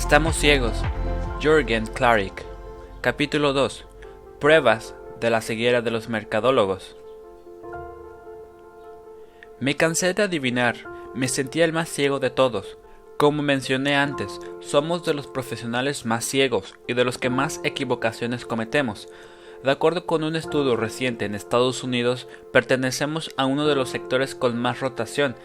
Estamos ciegos. Jürgen Klarik. Capítulo 2. Pruebas de la ceguera de los mercadólogos. Me cansé de adivinar, me sentía el más ciego de todos. Como mencioné antes, somos de los profesionales más ciegos y de los que más equivocaciones cometemos. De acuerdo con un estudio reciente en Estados Unidos, pertenecemos a uno de los sectores con más rotación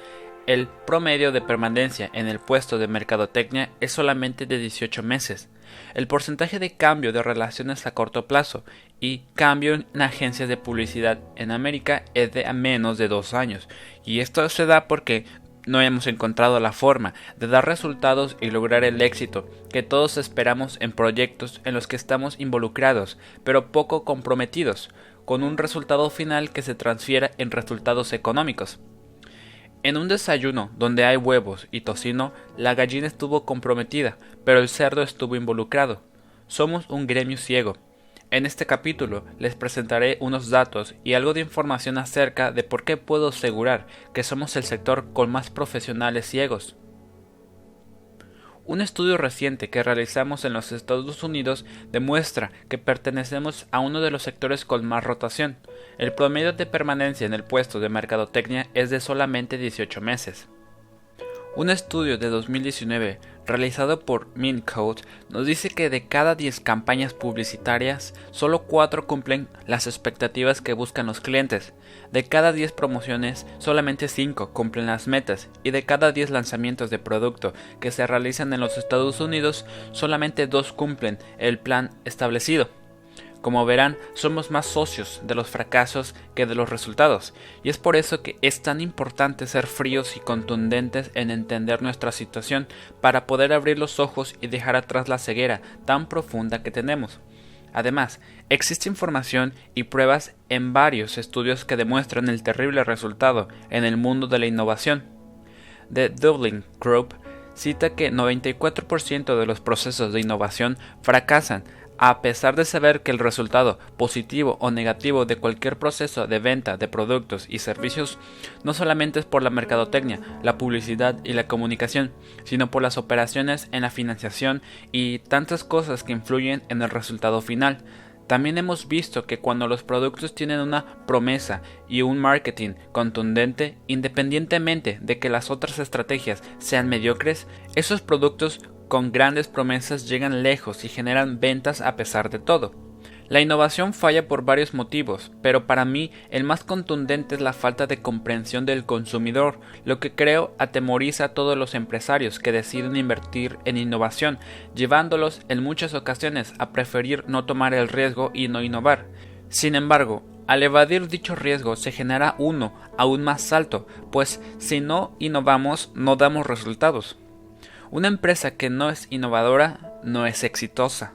el promedio de permanencia en el puesto de mercadotecnia es solamente de 18 meses. El porcentaje de cambio de relaciones a corto plazo y cambio en agencias de publicidad en América es de menos de dos años, y esto se da porque no hemos encontrado la forma de dar resultados y lograr el éxito que todos esperamos en proyectos en los que estamos involucrados, pero poco comprometidos, con un resultado final que se transfiera en resultados económicos. En un desayuno donde hay huevos y tocino, la gallina estuvo comprometida, pero el cerdo estuvo involucrado. Somos un gremio ciego. En este capítulo les presentaré unos datos y algo de información acerca de por qué puedo asegurar que somos el sector con más profesionales ciegos. Un estudio reciente que realizamos en los Estados Unidos demuestra que pertenecemos a uno de los sectores con más rotación. El promedio de permanencia en el puesto de mercadotecnia es de solamente 18 meses. Un estudio de 2019 realizado por MinCode nos dice que de cada 10 campañas publicitarias, solo 4 cumplen las expectativas que buscan los clientes. De cada 10 promociones, solamente 5 cumplen las metas y de cada 10 lanzamientos de producto que se realizan en los Estados Unidos, solamente 2 cumplen el plan establecido. Como verán, somos más socios de los fracasos que de los resultados, y es por eso que es tan importante ser fríos y contundentes en entender nuestra situación para poder abrir los ojos y dejar atrás la ceguera tan profunda que tenemos. Además, existe información y pruebas en varios estudios que demuestran el terrible resultado en el mundo de la innovación. The Dublin Group cita que 94% de los procesos de innovación fracasan a pesar de saber que el resultado positivo o negativo de cualquier proceso de venta de productos y servicios no solamente es por la mercadotecnia, la publicidad y la comunicación, sino por las operaciones en la financiación y tantas cosas que influyen en el resultado final. También hemos visto que cuando los productos tienen una promesa y un marketing contundente, independientemente de que las otras estrategias sean mediocres, esos productos con grandes promesas llegan lejos y generan ventas a pesar de todo. La innovación falla por varios motivos, pero para mí el más contundente es la falta de comprensión del consumidor, lo que creo atemoriza a todos los empresarios que deciden invertir en innovación, llevándolos en muchas ocasiones a preferir no tomar el riesgo y no innovar. Sin embargo, al evadir dicho riesgo se genera uno aún más alto, pues si no innovamos no damos resultados. Una empresa que no es innovadora no es exitosa.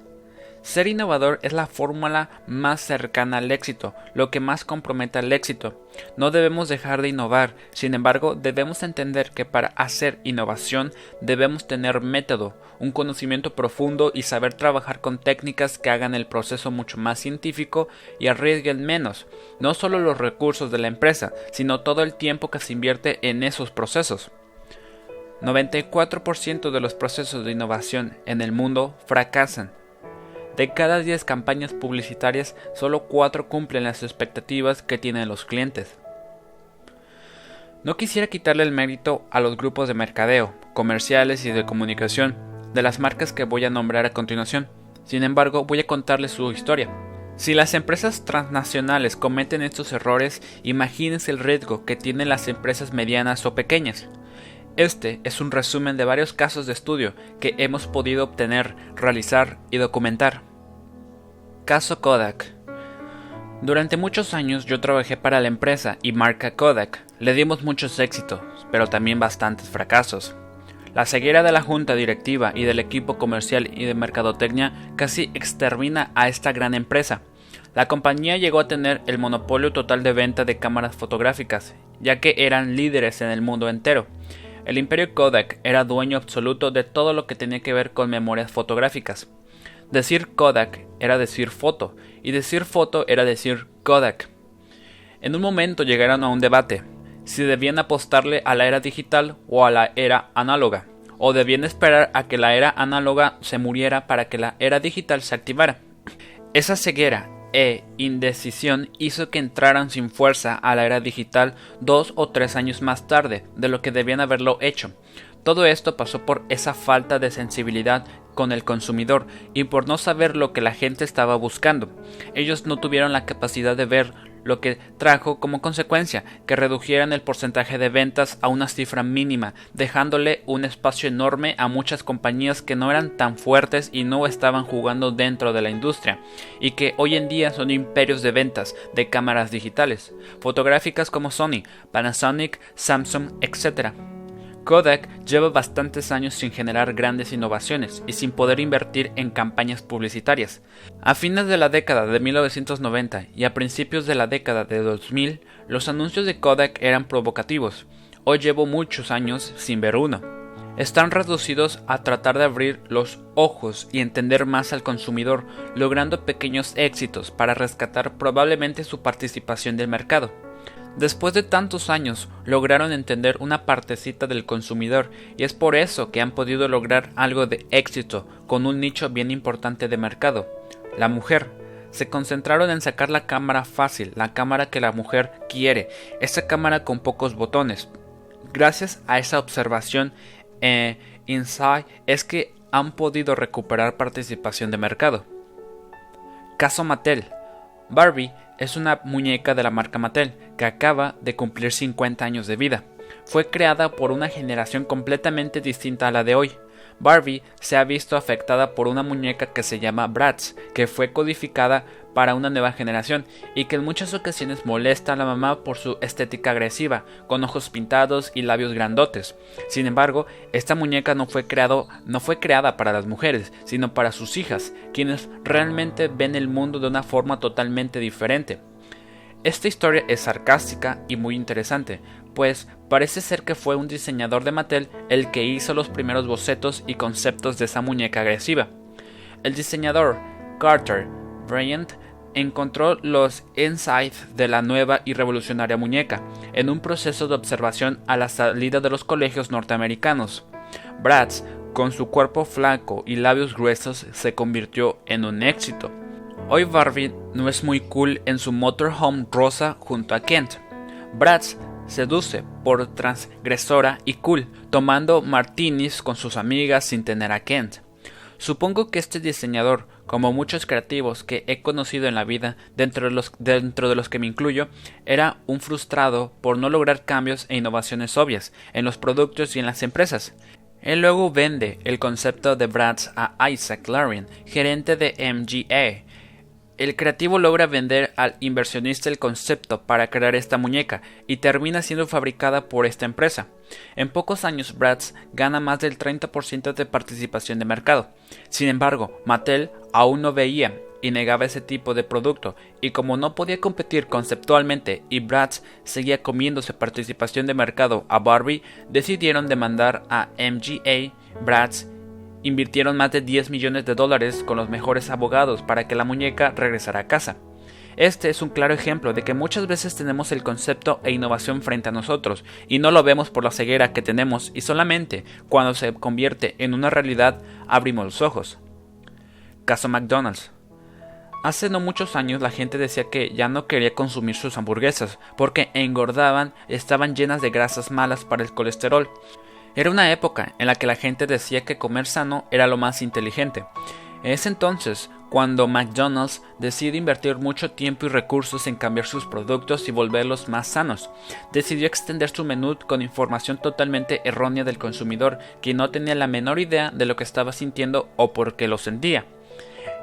Ser innovador es la fórmula más cercana al éxito, lo que más compromete al éxito. No debemos dejar de innovar, sin embargo debemos entender que para hacer innovación debemos tener método, un conocimiento profundo y saber trabajar con técnicas que hagan el proceso mucho más científico y arriesguen menos, no solo los recursos de la empresa, sino todo el tiempo que se invierte en esos procesos. 94% de los procesos de innovación en el mundo fracasan. De cada 10 campañas publicitarias, solo 4 cumplen las expectativas que tienen los clientes. No quisiera quitarle el mérito a los grupos de mercadeo, comerciales y de comunicación de las marcas que voy a nombrar a continuación. Sin embargo, voy a contarles su historia. Si las empresas transnacionales cometen estos errores, imagínense el riesgo que tienen las empresas medianas o pequeñas. Este es un resumen de varios casos de estudio que hemos podido obtener, realizar y documentar. Caso Kodak. Durante muchos años yo trabajé para la empresa y marca Kodak. Le dimos muchos éxitos, pero también bastantes fracasos. La ceguera de la junta directiva y del equipo comercial y de mercadotecnia casi extermina a esta gran empresa. La compañía llegó a tener el monopolio total de venta de cámaras fotográficas, ya que eran líderes en el mundo entero. El imperio Kodak era dueño absoluto de todo lo que tenía que ver con memorias fotográficas. Decir Kodak era decir foto, y decir foto era decir Kodak. En un momento llegaron a un debate, si debían apostarle a la era digital o a la era análoga. o debían esperar a que la era análoga se muriera para que la era digital se activara. Esa ceguera e indecisión hizo que entraran sin fuerza a la era digital dos o tres años más tarde de lo que debían haberlo hecho. Todo esto pasó por esa falta de sensibilidad con el consumidor y por no saber lo que la gente estaba buscando. Ellos no tuvieron la capacidad de ver lo que trajo como consecuencia que redujeran el porcentaje de ventas a una cifra mínima, dejándole un espacio enorme a muchas compañías que no eran tan fuertes y no estaban jugando dentro de la industria, y que hoy en día son imperios de ventas de cámaras digitales, fotográficas como Sony, Panasonic, Samsung, etc. Kodak lleva bastantes años sin generar grandes innovaciones y sin poder invertir en campañas publicitarias. A fines de la década de 1990 y a principios de la década de 2000, los anuncios de Kodak eran provocativos. Hoy llevo muchos años sin ver uno. Están reducidos a tratar de abrir los ojos y entender más al consumidor, logrando pequeños éxitos para rescatar probablemente su participación del mercado. Después de tantos años lograron entender una partecita del consumidor y es por eso que han podido lograr algo de éxito con un nicho bien importante de mercado, la mujer. Se concentraron en sacar la cámara fácil, la cámara que la mujer quiere, esa cámara con pocos botones. Gracias a esa observación eh, Inside es que han podido recuperar participación de mercado. Caso Mattel. Barbie es una muñeca de la marca Mattel que acaba de cumplir 50 años de vida. Fue creada por una generación completamente distinta a la de hoy. Barbie se ha visto afectada por una muñeca que se llama Bratz, que fue codificada para una nueva generación y que en muchas ocasiones molesta a la mamá por su estética agresiva, con ojos pintados y labios grandotes. Sin embargo, esta muñeca no fue, creado, no fue creada para las mujeres, sino para sus hijas, quienes realmente ven el mundo de una forma totalmente diferente. Esta historia es sarcástica y muy interesante, pues parece ser que fue un diseñador de Mattel el que hizo los primeros bocetos y conceptos de esa muñeca agresiva. El diseñador Carter Bryant encontró los insights de la nueva y revolucionaria muñeca en un proceso de observación a la salida de los colegios norteamericanos. Bratz, con su cuerpo flaco y labios gruesos, se convirtió en un éxito. Hoy Barbie no es muy cool en su motorhome rosa junto a Kent. Bratz seduce por transgresora y cool, tomando martinis con sus amigas sin tener a Kent. Supongo que este diseñador, como muchos creativos que he conocido en la vida, dentro de, los, que me incluyo, era un frustrado por no lograr cambios e innovaciones obvias en los productos y en las empresas. Él luego vende el concepto de Bratz a Isaac Larian, gerente de MGA, el creativo logra vender al inversionista el concepto para crear esta muñeca y termina siendo fabricada por esta empresa. En pocos años Bratz gana más del 30% de participación de mercado. Sin embargo, Mattel aún no veía y negaba ese tipo de producto y como no podía competir conceptualmente y Bratz seguía comiéndose participación de mercado a Barbie, decidieron demandar a MGA, Bratz Invirtieron más de 10 millones de dólares con los mejores abogados para que la muñeca regresara a casa. Este es un claro ejemplo de que muchas veces tenemos el concepto e innovación frente a nosotros y no lo vemos por la ceguera que tenemos y solamente cuando se convierte en una realidad abrimos los ojos. Caso McDonald's. Hace no muchos años la gente decía que ya no quería consumir sus hamburguesas porque engordaban, estaban llenas de grasas malas para el colesterol. Era una época en la que la gente decía que comer sano era lo más inteligente. Es entonces cuando McDonald's decide invertir mucho tiempo y recursos en cambiar sus productos y volverlos más sanos. Decidió extender su menú con información totalmente errónea del consumidor, que no tenía la menor idea de lo que estaba sintiendo o por qué lo sentía.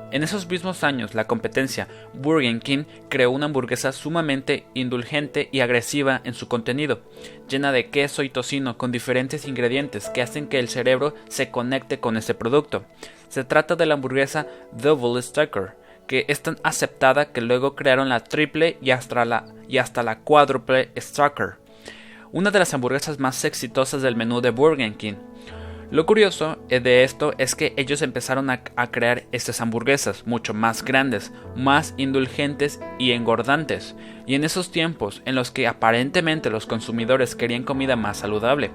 En esos mismos años, la competencia Burger King creó una hamburguesa sumamente indulgente y agresiva en su contenido, llena de queso y tocino con diferentes ingredientes que hacen que el cerebro se conecte con ese producto. Se trata de la hamburguesa Double Stacker, que es tan aceptada que luego crearon la triple y hasta la, y hasta la cuádruple Stacker, una de las hamburguesas más exitosas del menú de Burger King. Lo curioso eh, de esto es que ellos empezaron a, crear estas hamburguesas mucho más grandes, más indulgentes y engordantes, y en esos tiempos en los que aparentemente los consumidores querían comida más saludable.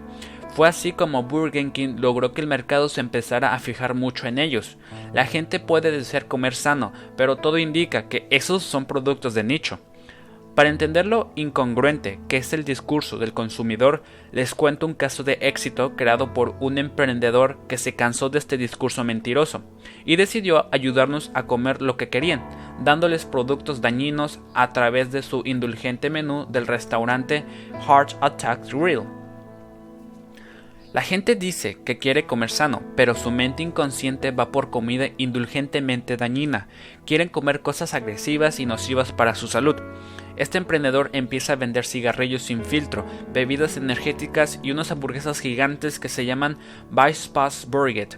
Fue así como Burger King logró que el mercado se empezara a fijar mucho en ellos. La gente puede desear comer sano, pero todo indica que esos son productos de nicho. Para entender lo incongruente que es el discurso del consumidor, les cuento un caso de éxito creado por un emprendedor que se cansó de este discurso mentiroso y decidió ayudarnos a comer lo que querían, dándoles productos dañinos a través de su indulgente menú del restaurante Heart Attack Grill. La gente dice que quiere comer sano, pero su mente inconsciente va por comida indulgentemente dañina. Quieren comer cosas agresivas y nocivas para su salud. Este emprendedor empieza a vender cigarrillos sin filtro, bebidas energéticas y unas hamburguesas gigantes que se llaman Bypass Burger.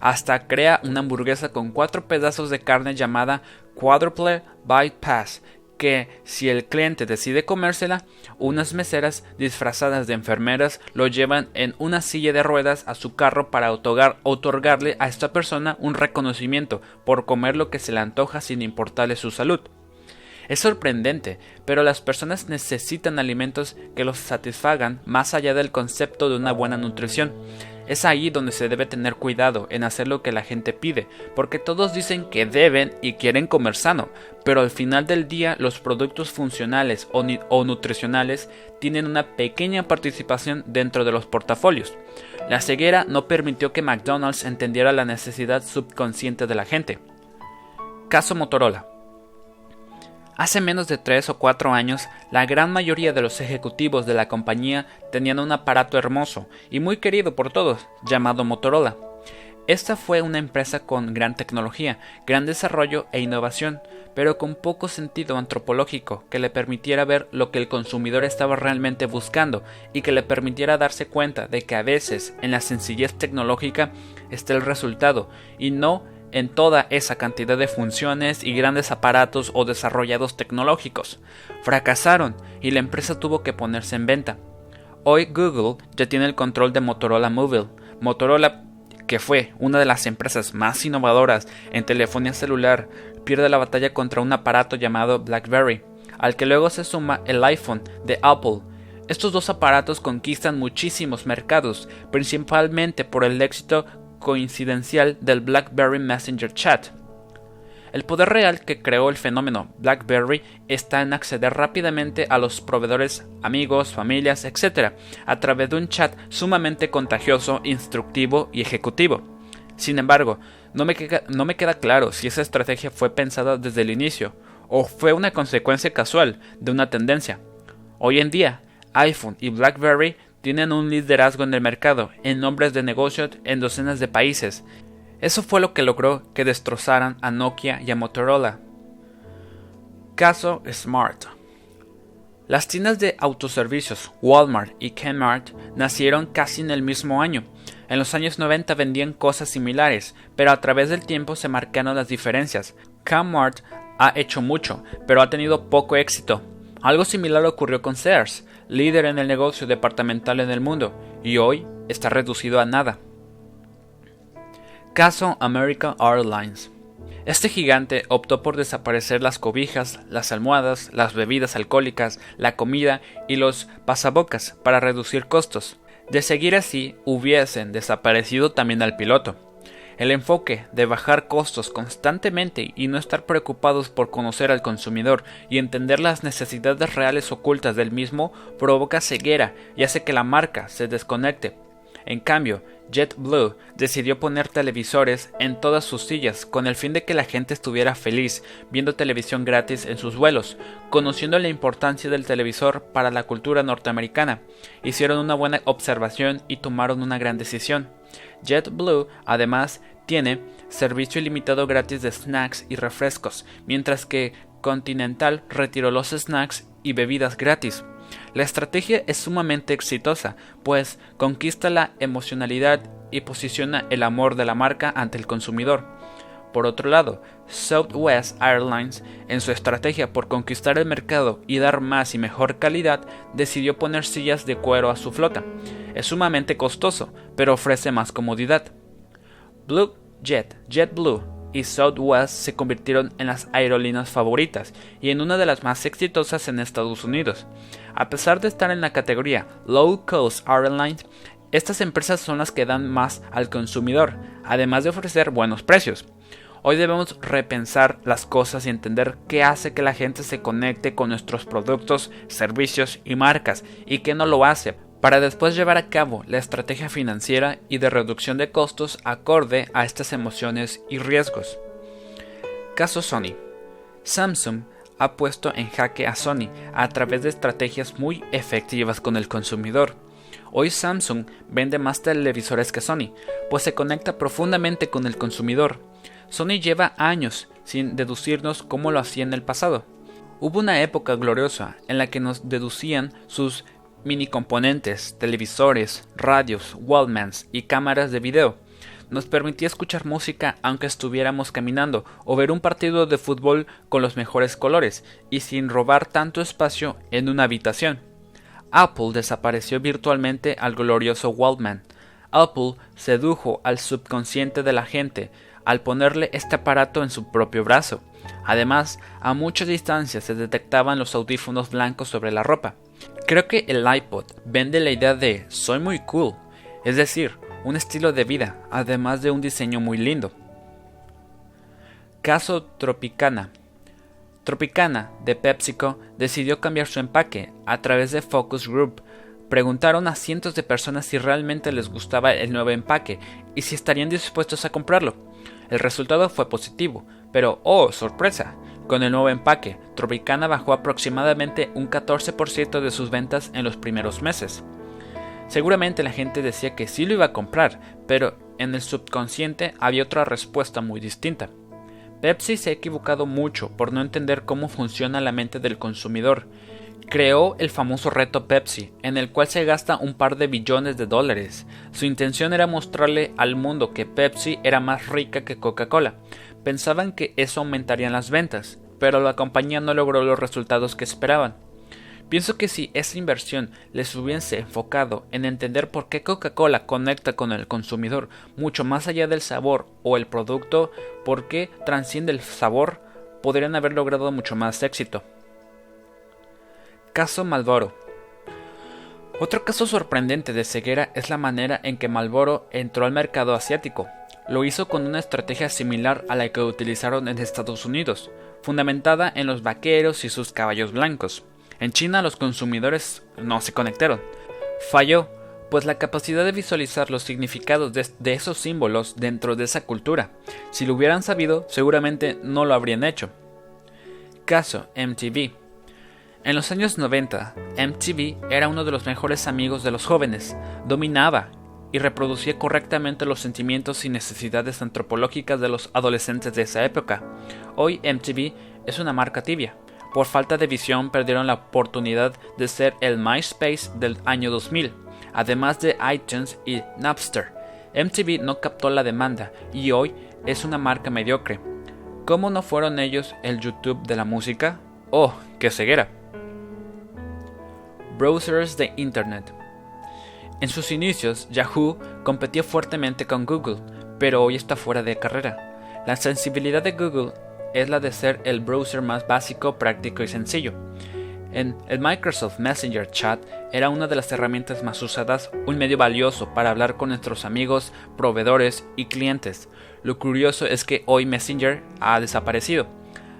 Hasta crea una hamburguesa con cuatro pedazos de carne llamada Quadruple Bypass, que si el cliente decide comérsela, unas meseras disfrazadas de enfermeras lo llevan en una silla de ruedas a su carro para otorgarle a esta persona un reconocimiento por comer lo que se le antoja sin importarle su salud. Es sorprendente, pero las personas necesitan alimentos que los satisfagan más allá del concepto de una buena nutrición. Es ahí donde se debe tener cuidado en hacer lo que la gente pide, porque todos dicen que deben y quieren comer sano, pero al final del día los productos funcionales o, o, nutricionales tienen una pequeña participación dentro de los portafolios. La ceguera no permitió que McDonald's entendiera la necesidad subconsciente de la gente. Caso Motorola. Hace menos de tres o cuatro años, la gran mayoría de los ejecutivos de la compañía tenían un aparato hermoso y muy querido por todos, llamado Motorola. Esta fue una empresa con gran tecnología, gran desarrollo e innovación, pero con poco sentido antropológico que le permitiera ver lo que el consumidor estaba realmente buscando y que le permitiera darse cuenta de que a veces en la sencillez tecnológica está el resultado y no en toda esa cantidad de funciones y grandes aparatos o desarrollados tecnológicos. Fracasaron y la empresa tuvo que ponerse en venta. Hoy Google ya tiene el control de Motorola Mobile. Motorola, que fue una de las empresas más innovadoras en telefonía celular, pierde la batalla contra un aparato llamado BlackBerry, al que luego se suma el iPhone de Apple. Estos dos aparatos conquistan muchísimos mercados, principalmente por el éxito coincidencial del BlackBerry Messenger Chat. El poder real que creó el fenómeno BlackBerry está en acceder rápidamente a los proveedores, amigos, familias, etc., a través de un chat sumamente contagioso, instructivo y ejecutivo. Sin embargo, no me, queda, no me queda claro si esa estrategia fue pensada desde el inicio o fue una consecuencia casual de una tendencia. Hoy en día, iPhone y BlackBerry tienen un liderazgo en el mercado, en nombres de negocio en docenas de países. Eso fue lo que logró que destrozaran a Nokia y a Motorola. Caso Smart. Las tiendas de autoservicios Walmart y Kmart nacieron casi en el mismo año. En los años 90 vendían cosas similares, pero a través del tiempo se marcaron las diferencias. Kmart ha hecho mucho, pero ha tenido poco éxito. Algo similar ocurrió con Sears líder en el negocio departamental en el mundo, y hoy está reducido a nada. Caso American Airlines. Este gigante optó por desaparecer las cobijas, las almohadas, las bebidas alcohólicas, la comida y los pasabocas para reducir costos. De seguir así, hubiesen desaparecido también al piloto. El enfoque de bajar costos constantemente y no estar preocupados por conocer al consumidor y entender las necesidades reales ocultas del mismo provoca ceguera y hace que la marca se desconecte. En cambio, JetBlue decidió poner televisores en todas sus sillas con el fin de que la gente estuviera feliz viendo televisión gratis en sus vuelos, conociendo la importancia del televisor para la cultura norteamericana. Hicieron una buena observación y tomaron una gran decisión. JetBlue además tiene servicio ilimitado gratis de snacks y refrescos, mientras que Continental retiró los snacks y bebidas gratis. La estrategia es sumamente exitosa, pues conquista la emocionalidad y posiciona el amor de la marca ante el consumidor. Por otro lado, Southwest Airlines, en su estrategia por conquistar el mercado y dar más y mejor calidad, decidió poner sillas de cuero a su flota. Es sumamente costoso, pero ofrece más comodidad. Blue Jet, JetBlue y Southwest se convirtieron en las aerolíneas favoritas y en una de las más exitosas en Estados Unidos. A pesar de estar en la categoría Low Cost Airlines, Estas empresas son las que dan más al consumidor, además de ofrecer buenos precios. Hoy debemos repensar las cosas y entender qué hace que la gente se conecte con nuestros productos, servicios y marcas y qué no lo hace, para después llevar a cabo la estrategia financiera y de reducción de costos acorde a estas emociones y riesgos. Caso Sony. Samsung ha puesto en jaque a Sony a través de estrategias muy efectivas con el consumidor. Hoy Samsung vende más televisores que Sony, pues se conecta profundamente con el consumidor. Sony lleva años sin deducirnos como lo hacía en el pasado. Hubo una época gloriosa en la que nos deducían sus mini componentes, televisores, radios, Wallmans y cámaras de video nos permitía escuchar música aunque estuviéramos caminando o ver un partido de fútbol con los mejores colores y sin robar tanto espacio en una habitación. Apple desapareció virtualmente al glorioso Waldman. Apple sedujo al subconsciente de la gente al ponerle este aparato en su propio brazo. Además, a mucha distancia se detectaban los audífonos blancos sobre la ropa. Creo que el iPod vende la idea de soy muy cool, es decir, un estilo de vida, además de un diseño muy lindo. Caso Tropicana. Tropicana, de PepsiCo, decidió cambiar su empaque a través de Focus Group. Preguntaron a cientos de personas si realmente les gustaba el nuevo empaque y si estarían dispuestos a comprarlo. El resultado fue positivo, pero ¡oh, sorpresa! Con el nuevo empaque, Tropicana bajó aproximadamente un 14% de sus ventas en los primeros meses. Seguramente la gente decía que sí lo iba a comprar, pero en el subconsciente había otra respuesta muy distinta. Pepsi se ha equivocado mucho por no entender cómo funciona la mente del consumidor. Creó el famoso reto Pepsi, en el cual se gasta un par de billones de dólares. Su intención era mostrarle al mundo que Pepsi era más rica que Coca-Cola. Pensaban que eso aumentaría las ventas, pero la compañía no logró los resultados que esperaban. Pienso que si esa inversión les hubiese enfocado en entender por qué Coca-Cola conecta con el consumidor mucho más allá del sabor o el producto, por qué transciende el sabor, podrían haber logrado mucho más éxito. Caso Malboro. Otro caso sorprendente de ceguera es la manera en que Malboro entró al mercado asiático. Lo hizo con una estrategia similar a la que utilizaron en Estados Unidos, fundamentada en los vaqueros y sus caballos blancos. En China los consumidores no se conectaron. Falló, pues la capacidad de visualizar los significados de, esos símbolos dentro de esa cultura. Si lo hubieran sabido, seguramente no lo habrían hecho. Caso MTV. En los años 90, MTV era uno de los mejores amigos de los jóvenes, dominaba y reproducía correctamente los sentimientos y necesidades antropológicas de los adolescentes de esa época. Hoy MTV es una marca tibia, por falta de visión perdieron la oportunidad de ser el MySpace del año 2000, además de iTunes y Napster. MTV no captó la demanda y hoy es una marca mediocre. ¿Cómo no fueron ellos el YouTube de la música? ¡Oh, qué ceguera! Browsers de Internet. En sus inicios, Yahoo competía fuertemente con Google, pero hoy está fuera de carrera. La sensibilidad de Google es la de ser el browser más básico, práctico y sencillo. En el Microsoft Messenger Chat era una de las herramientas más usadas, un medio valioso para hablar con nuestros amigos, proveedores y clientes. Lo curioso es que hoy Messenger ha desaparecido.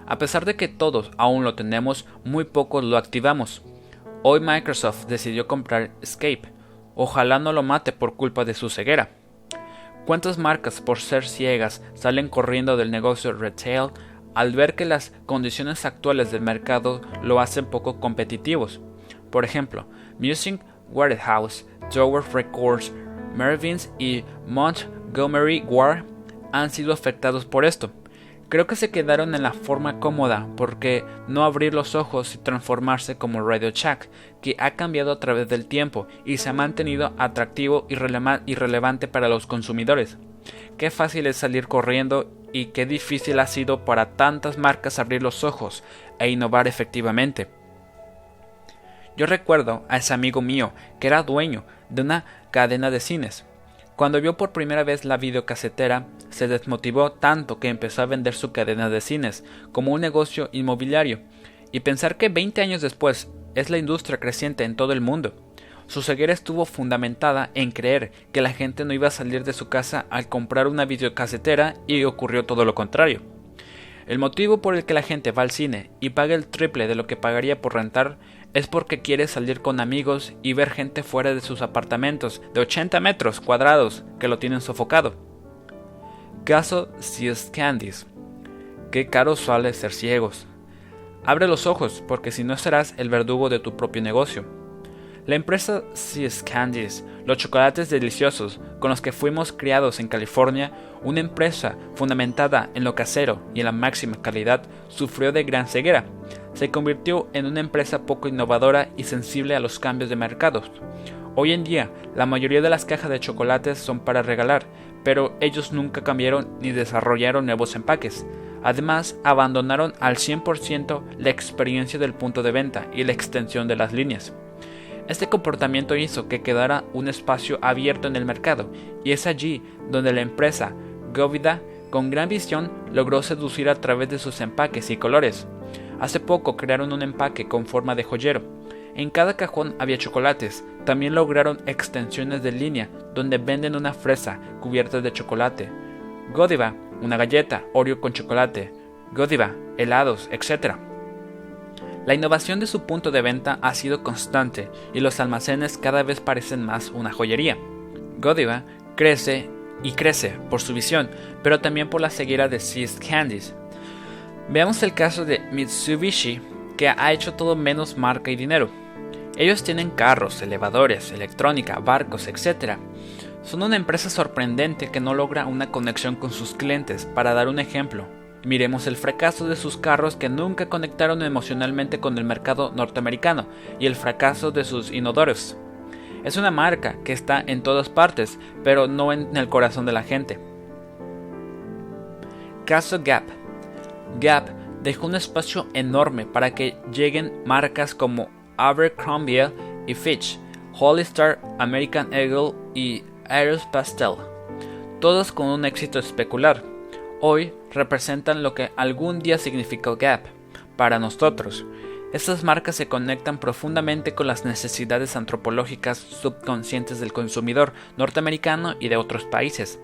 A pesar de que todos aún lo tenemos, muy pocos lo activamos. Hoy Microsoft decidió comprar Escape. Ojalá no lo mate por culpa de su ceguera. ¿Cuántas marcas por ser ciegas salen corriendo del negocio retail al ver que las condiciones actuales del mercado lo hacen poco competitivos. Por ejemplo, Music Warehouse, Tower Records, Mervyn's y Montgomery Ward han sido afectados por esto. Creo que se quedaron en la forma cómoda porque no abrir los ojos y transformarse como Radio Shack, que ha cambiado a través del tiempo y se ha mantenido atractivo y, relevante para los consumidores. Qué fácil es salir corriendo y qué difícil ha sido para tantas marcas abrir los ojos e innovar efectivamente. Yo recuerdo a ese amigo mío que era dueño de una cadena de cines. Cuando vio por primera vez la videocasetera, se desmotivó tanto que empezó a vender su cadena de cines como un negocio inmobiliario, y pensar que 20 años después es la industria creciente en todo el mundo. Su ceguera estuvo fundamentada en creer que la gente no iba a salir de su casa al comprar una videocasetera y ocurrió todo lo contrario. El motivo por el que la gente va al cine y paga el triple de lo que pagaría por rentar es porque quiere salir con amigos y ver gente fuera de sus apartamentos de 80 metros cuadrados que lo tienen sofocado. Caso Seas Candies. Qué caro suele ser ciegos. Abre los ojos porque si no serás el verdugo de tu propio negocio. La empresa Seas Candies, los chocolates deliciosos con los que fuimos criados en California, una empresa fundamentada en lo casero y en la máxima calidad, sufrió de gran ceguera. Se convirtió en una empresa poco innovadora y sensible a los cambios de mercados. Hoy en día, la mayoría de las cajas de chocolates son para regalar, pero ellos nunca cambiaron ni desarrollaron nuevos empaques. Además, abandonaron al 100% la experiencia del punto de venta y la extensión de las líneas. Este comportamiento hizo que quedara un espacio abierto en el mercado, y es allí donde la empresa Govida, con gran visión, logró seducir a través de sus empaques y colores. Hace poco crearon un empaque con forma de joyero. En cada cajón había chocolates. También lograron extensiones de línea donde venden una fresa cubierta de chocolate. Godiva, una galleta Oreo con chocolate. Godiva, helados, etc. La innovación de su punto de venta ha sido constante y los almacenes cada vez parecen más una joyería. Godiva crece y crece por su visión, pero también por la ceguera de Seas Candies. Veamos el caso de Mitsubishi, que ha hecho todo menos marca y dinero. Ellos tienen carros, elevadores, electrónica, barcos, etc. Son una empresa sorprendente que no logra una conexión con sus clientes. Para dar un ejemplo, Miremos el fracaso de sus carros que nunca conectaron emocionalmente con el mercado norteamericano y el fracaso de sus inodoros. Es una marca que está en todas partes, pero no en el corazón de la gente. Caso Gap. Gap dejó un espacio enorme para que lleguen marcas como Abercrombie y Fitch, Hollister, American Eagle y Aeropostale, todos con un éxito especular. Hoy representan lo que algún día significó Gap para nosotros. Estas marcas se conectan profundamente con las necesidades antropológicas subconscientes del consumidor norteamericano y de otros países.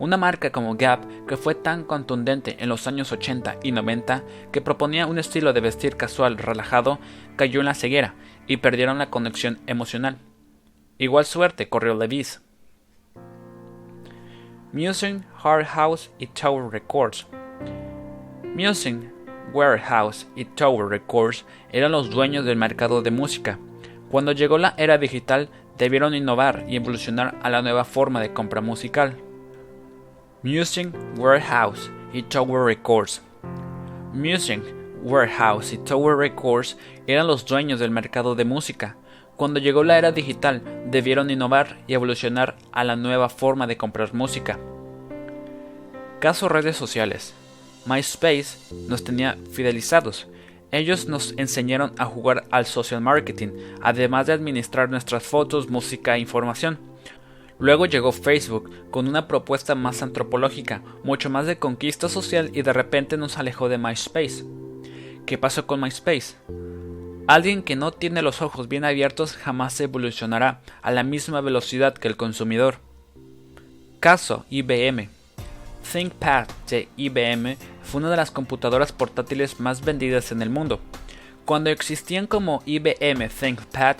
Una marca como Gap, que fue tan contundente en los años 80 y 90, que proponía un estilo de vestir casual relajado, cayó en la ceguera y perdieron la conexión emocional. Igual suerte corrió Levis. Music, Warehouse y Tower Records. Music, Warehouse y Tower Records eran los dueños del mercado de música. Cuando llegó la era digital, debieron innovar y evolucionar a la nueva forma de compra musical. Music, Warehouse y Tower Records. Music, Warehouse y Tower Records eran los dueños del mercado de música. Cuando llegó la era digital, debieron innovar y evolucionar a la nueva forma de comprar música. Caso redes sociales. MySpace nos tenía fidelizados. Ellos nos enseñaron a jugar al social marketing, además de administrar nuestras fotos, música e información. Luego llegó Facebook con una propuesta más antropológica, mucho más de conquista social y de repente nos alejó de MySpace. ¿Qué pasó con MySpace? Alguien que no tiene los ojos bien abiertos jamás evolucionará a la misma velocidad que el consumidor. Caso IBM. ThinkPad de IBM fue una de las computadoras portátiles más vendidas en el mundo. Cuando existían como IBM ThinkPad,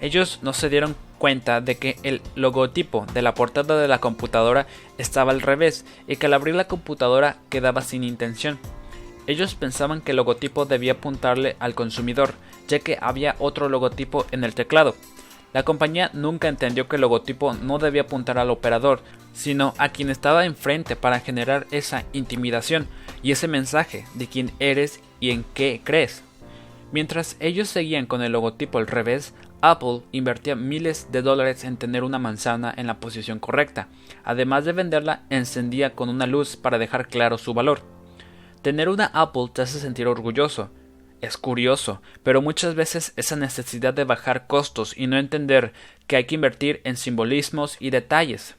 ellos no se dieron cuenta de que el logotipo de la portada de la computadora estaba al revés y que al abrir la computadora quedaba sin intención. Ellos pensaban que el logotipo debía apuntarle al consumidor, ya que había otro logotipo en el teclado. La compañía nunca entendió que el logotipo no debía apuntar al operador, sino a quien estaba enfrente para generar esa intimidación y ese mensaje de quién eres y en qué crees. Mientras ellos seguían con el logotipo al revés, Apple invertía miles de dólares en tener una manzana en la posición correcta. Además de venderla, encendía con una luz para dejar claro su valor. Tener una Apple te hace sentir orgulloso. Es curioso, pero muchas veces esa necesidad de bajar costos y no entender que hay que invertir en simbolismos y detalles